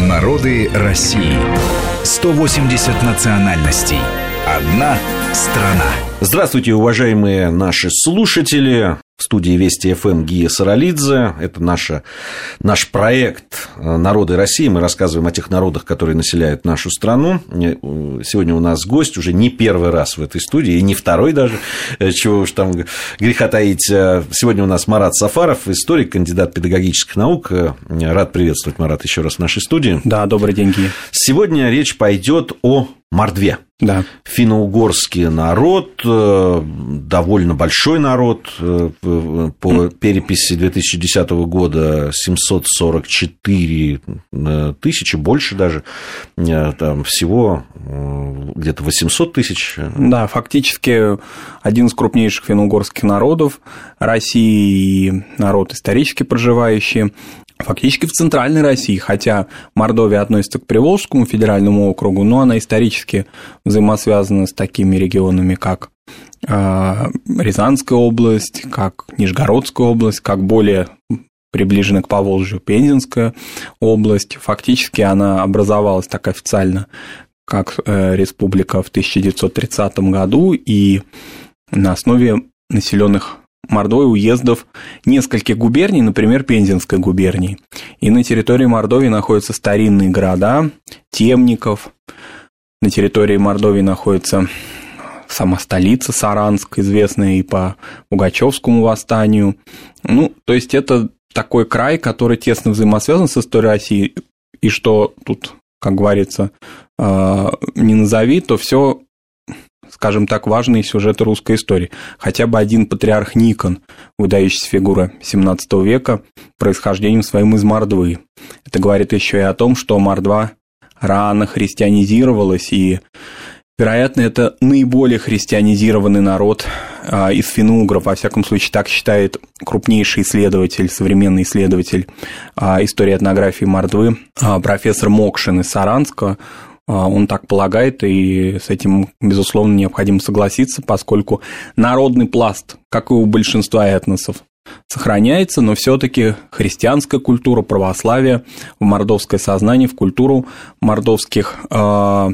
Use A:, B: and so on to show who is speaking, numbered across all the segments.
A: Народы России. 180 национальностей. Одна страна.
B: Здравствуйте, уважаемые наши слушатели. В студии Вести ФМ Гия Саралидзе. Это наша, наш проект «Народы России». Мы рассказываем о тех народах, которые населяют нашу страну. Сегодня у нас гость уже не первый раз в этой студии, и не второй даже, чего уж там греха таить. Сегодня у нас Марат Сафаров, историк, кандидат педагогических наук. Рад приветствовать, Марат, еще раз в нашей студии.
C: Да, добрый день, Гия.
B: Сегодня речь пойдет о Мордве.
C: Да.
B: Финно-угорский народ, э, довольно большой народ, э, по переписи 2010 года 744 э, тысячи, больше даже, там всего где-то 800 тысяч.
C: Да, фактически один из крупнейших финно-угорских народов России народ исторически проживающий фактически в центральной России, хотя Мордовия относится к Приволжскому федеральному округу, но она исторически взаимосвязана с такими регионами, как а, Рязанская область, как Нижегородская область, как более приближена к Поволжью Пензенская область. Фактически она образовалась так официально, как э, республика в 1930 году, и на основе населенных Мордовии уездов нескольких губерний, например, Пензенской губернии. И на территории Мордовии находятся старинные города, Темников. На территории Мордовии находится сама столица Саранск, известная и по Пугачевскому восстанию. Ну, то есть это такой край, который тесно взаимосвязан с историей России, и что тут, как говорится, а, не назови, то все скажем так, важные сюжеты русской истории. Хотя бы один патриарх Никон, выдающаяся фигура XVII века, происхождением своим из Мордвы. Это говорит еще и о том, что Мордва рано христианизировалась, и, вероятно, это наиболее христианизированный народ а, из финугров, во всяком случае, так считает крупнейший исследователь, современный исследователь а, истории этнографии Мордвы, а, профессор Мокшин из Саранска. А, он так полагает, и с этим, безусловно, необходимо согласиться, поскольку народный пласт, как и у большинства этносов, сохраняется, но все-таки христианская культура, православие в мордовское сознание, в культуру мордовских э,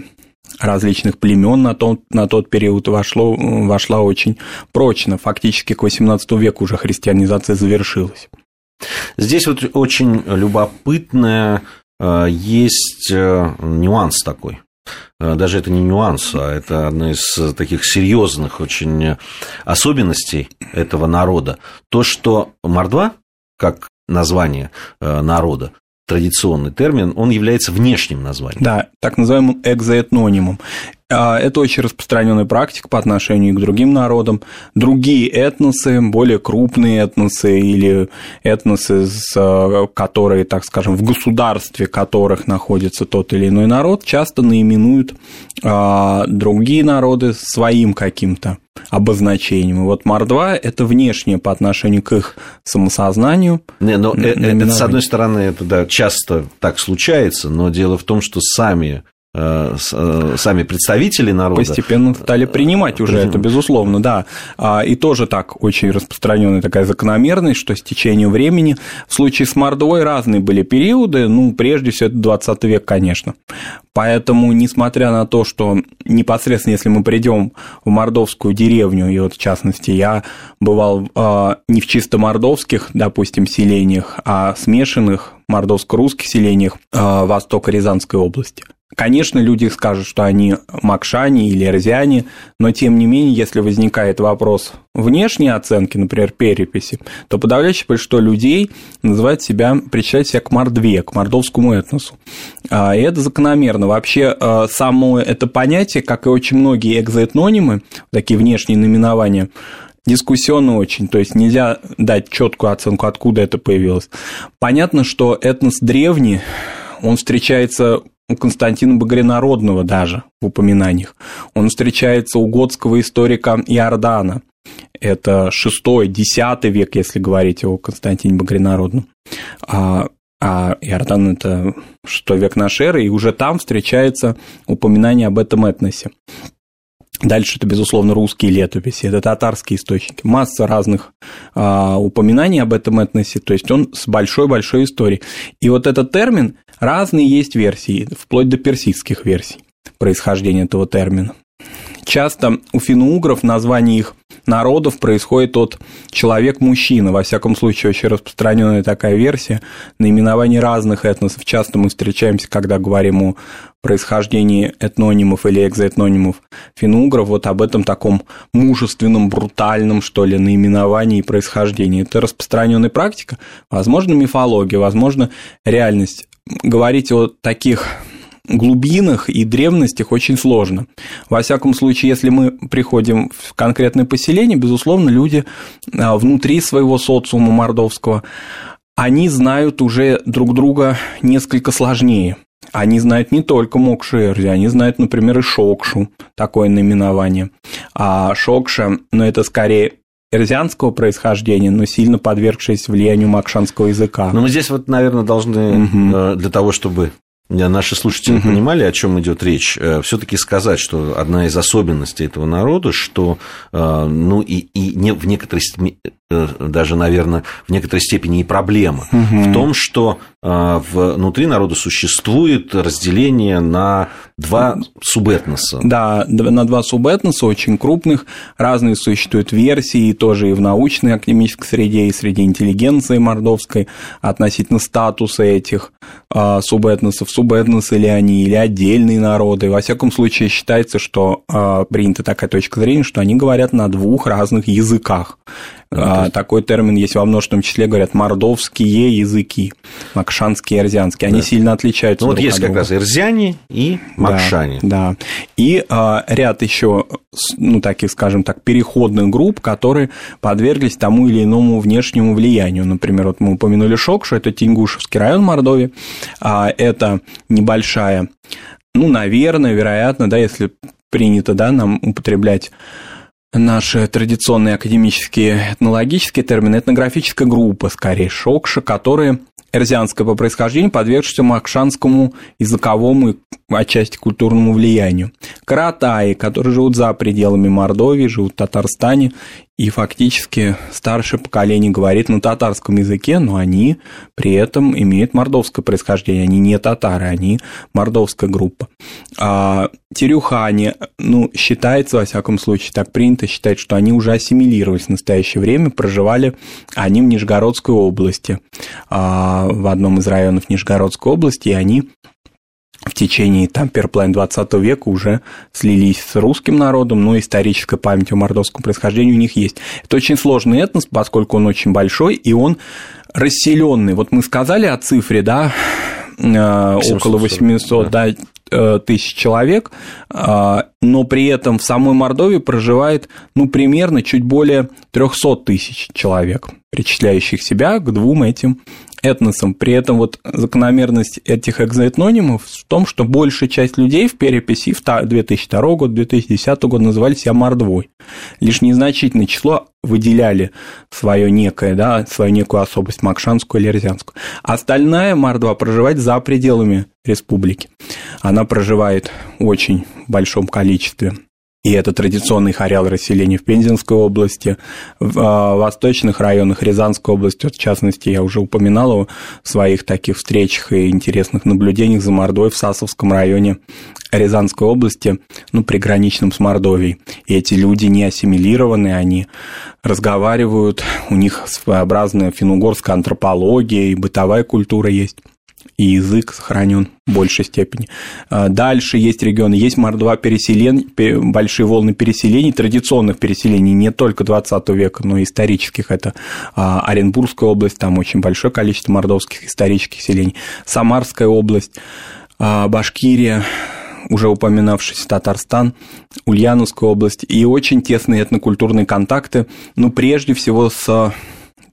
C: различных племен на тот, на тот период вошло, вошла очень прочно. Фактически к XVIII веку уже христианизация завершилась.
B: Здесь вот очень любопытная есть э, нюанс такой. Э, даже это не нюанс, а это одна из таких серьезных очень особенностей этого народа. То, что мордва, как название народа, традиционный термин, он является внешним названием.
C: Да, так называемым экзоэтнонимом. А, это очень распространенная практика по отношению к другим народам. Другие этносы, более крупные этносы или этносы, которые, так скажем, в государстве которых находится тот или иной народ, часто наименуют а, другие народы своим каким-то обозначением. И вот Мордва – это внешнее по отношению к их самосознанию.
B: Не, но э, это, с одной стороны, это да, часто так случается, но дело в том, что сами сами представители народа.
C: Постепенно стали принимать уже это, безусловно, да. А, и тоже так очень распространенная такая закономерность, что с течением времени в случае с Мордвой разные были периоды, ну, прежде всего, это 20 век, конечно. Поэтому, несмотря на то, что непосредственно, если мы придем в мордовскую деревню, и вот в частности я бывал э, не в чисто мордовских, допустим, селениях, а смешанных мордовско-русских селениях Востока Рязанской области – Конечно, люди скажут, что они макшане или эрзиане, но тем не менее, если возникает вопрос внешней оценки, например, переписи, то подавляющее большинство людей называет себя, причисляет себя к мордве, к мордовскому этносу. А, и это закономерно. Вообще, а, само это понятие, как и очень многие экзоэтнонимы, такие внешние наименования, дискуссионно очень, то есть нельзя дать четкую оценку, откуда это появилось. Понятно, что этнос древний, он встречается у Константина Багринародного даже в упоминаниях. Он встречается у готского историка Иордана. Это 6-10 век, если говорить о Константине Багринародном. А, а Иордан – это 6 век нашей эры, и уже там встречается упоминание об этом этносе. Дальше это, безусловно, русские летописи, это татарские источники. Масса разных а, упоминаний об этом этносе, то есть он с большой-большой историей. И вот этот термин, разные есть версии, вплоть до персидских версий происхождения этого термина. Часто у финно-угров название их народов происходит от человек-мужчина. Во всяком случае, очень распространенная такая версия наименований разных этносов. Часто мы встречаемся, когда говорим о происхождении этнонимов или экзоэтнонимов финно-угров, вот об этом таком мужественном, брутальном, что ли, наименовании и происхождении. Это распространенная практика, возможно, мифология, возможно, реальность. Говорить о таких глубинах и древностях очень сложно. Во всяком случае, если мы приходим в конкретное поселение, безусловно, люди а, внутри своего социума мордовского, они знают уже друг друга несколько сложнее. Они знают не только Мокшерзи, они знают, например, и Шокшу, такое наименование. А Шокша, ну, это скорее эрзианского происхождения, но сильно подвергшись влиянию макшанского языка.
B: Но мы здесь вот, наверное, должны угу. для того, чтобы наши слушатели угу. понимали, о чем идет речь, э, все-таки сказать, что одна из особенностей этого народа, что, э, ну, и, и не в некоторой даже, наверное, в некоторой степени и проблема угу. в том, что внутри народа существует разделение на два субэтноса.
C: Да, на два субэтноса, очень крупных, разные существуют версии, тоже и в научной академической среде, и среди интеллигенции мордовской относительно статуса этих субэтносов субэтносы ли они, или отдельные народы. Во всяком случае, считается, что э, принята такая точка зрения, что они говорят на двух разных языках. А. Такой термин есть во множественном числе, говорят, мордовские языки, макшанские и эрзианские. Они да. сильно отличаются.
B: Ну, вот есть как раз эрзяне и макшане.
C: Да, да. И а, ряд еще, ну, таких, скажем так, переходных групп, которые подверглись тому или иному внешнему влиянию. Например, вот мы упомянули Шокшу, это Тингушевский район Мордовии, а это небольшая, ну, наверное, вероятно, да, если принято, да, нам употреблять наши традиционные академические этнологические термины, этнографическая группа, скорее, Шокша, которые эрзианское по происхождению, подвергшееся макшанскому языковому и отчасти культурному влиянию. Каратаи, которые живут за пределами Мордовии, живут в Татарстане и фактически старшее поколение говорит на татарском языке, но они при этом имеют мордовское происхождение. Они не татары, они мордовская группа. А терюхане, ну, считается, во всяком случае, так принято считать, что они уже ассимилировались в настоящее время, проживали они в Нижегородской области, а, в одном из районов Нижегородской области, и они в течение там, половины 20 века уже слились с русским народом, но историческая память о мордовском происхождении у них есть. Это очень сложный этнос, поскольку он очень большой, и он расселенный. Вот мы сказали о цифре, да, 840, э, около 800 да. Да, э, тысяч человек, э, но при этом в самой Мордовии проживает, ну, примерно чуть более 300 тысяч человек, причисляющих себя к двум этим этносом. При этом вот закономерность этих экзоэтнонимов в том, что большая часть людей в переписи в 2002 год, 2010 год называли себя мордвой. Лишь незначительное число выделяли свое некое, да, свою некую особость макшанскую или эрзянскую. Остальная мордва проживает за пределами республики. Она проживает в очень большом количестве и это традиционный ареал расселения в Пензенской области, в а, восточных районах Рязанской области, вот в частности, я уже упоминал о своих таких встречах и интересных наблюдениях за Мордой в Сасовском районе Рязанской области, ну, приграничном с Мордовией. И эти люди не ассимилированы, они разговаривают, у них своеобразная финугорская антропология и бытовая культура есть и язык сохранен в большей степени. А дальше есть регионы, есть мордва переселений, большие волны переселений, традиционных переселений не только 20 века, но и исторических. Это а, Оренбургская область, там очень большое количество мордовских исторических селений, Самарская область, а, Башкирия, уже упоминавшийся Татарстан, Ульяновская область, и очень тесные этнокультурные контакты, ну, прежде всего с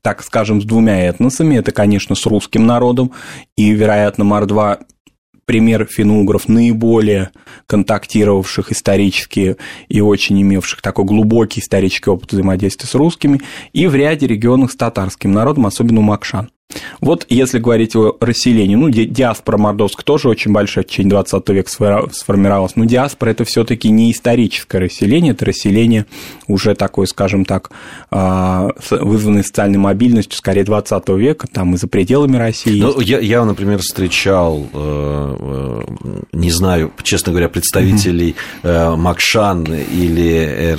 C: так скажем, с двумя этносами. Это, конечно, с русским народом, и, вероятно, Мордва пример финугров, наиболее контактировавших исторически и очень имевших такой глубокий исторический опыт взаимодействия с русскими, и в ряде регионах с татарским народом, особенно у Макшан. Вот если говорить о расселении, ну, диаспора мордовская тоже очень большая в течение 20 века сформировалась, но диаспора – это все таки не историческое расселение, это расселение уже такое, скажем так, а, вызванное социальной мобильностью, скорее, 20 века, там и за пределами России.
B: Ну, я, я, например, встречал, э, э, не знаю, честно говоря, представителей угу. Макшан или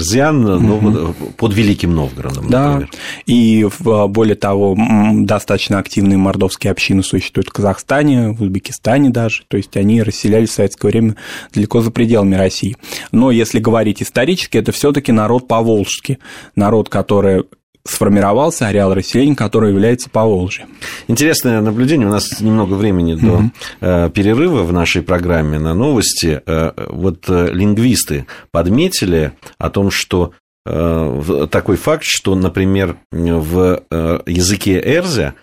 B: угу. ну, под Великим Новгородом,
C: да. например. И более того, достаточно активные мордовские общины существуют в Казахстане, в Узбекистане даже, то есть они расселялись в советское время далеко за пределами России. Но если говорить исторически, это все таки народ поволжский, народ, который сформировался ареал расселения, который является Поволжьем.
B: Интересное наблюдение. У нас немного времени до mm-hmm. перерыва в нашей программе на новости. Э, вот э, лингвисты подметили о том, что такой факт, что, например, в языке Эрзя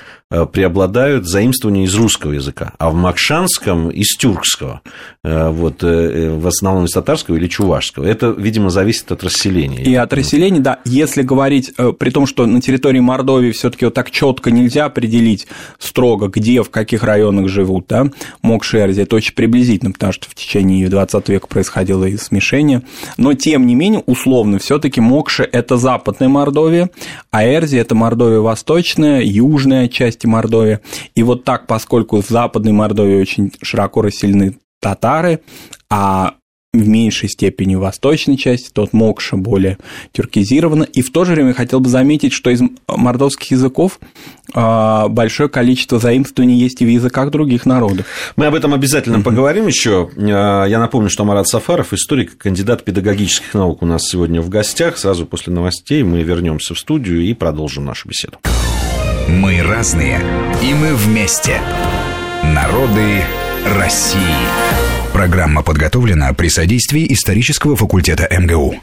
B: преобладают заимствования из русского языка, а в Макшанском – из тюркского, э, вот, э, в основном из татарского или чувашского. Это, видимо, зависит от расселения.
C: И от расселения, да. Если говорить, при том, что на территории Мордовии все таки вот так четко нельзя определить строго, где, в каких районах живут, да, Мокшерзи, это очень приблизительно, потому что в течение 20 века происходило и смешение. Но, тем не менее, условно, все таки Мокше – это западная Мордовия, а Эрзи – это Мордовия восточная, южная часть части Мордовии. И вот так, поскольку в Западной Мордовии очень широко расселены татары, а в меньшей степени в восточной части, тот Мокша более тюркизировано. И в то же время хотел бы заметить, что из мордовских языков а, большое количество заимствований есть и в языках других народов.
B: Мы об этом обязательно mm-hmm. поговорим еще. А, я напомню, что Марат Сафаров, историк, кандидат педагогических наук у нас сегодня в гостях. Сразу после новостей мы вернемся в студию и продолжим нашу беседу.
A: Мы разные, и мы вместе. Народы России. Программа подготовлена при содействии исторического факультета МГУ.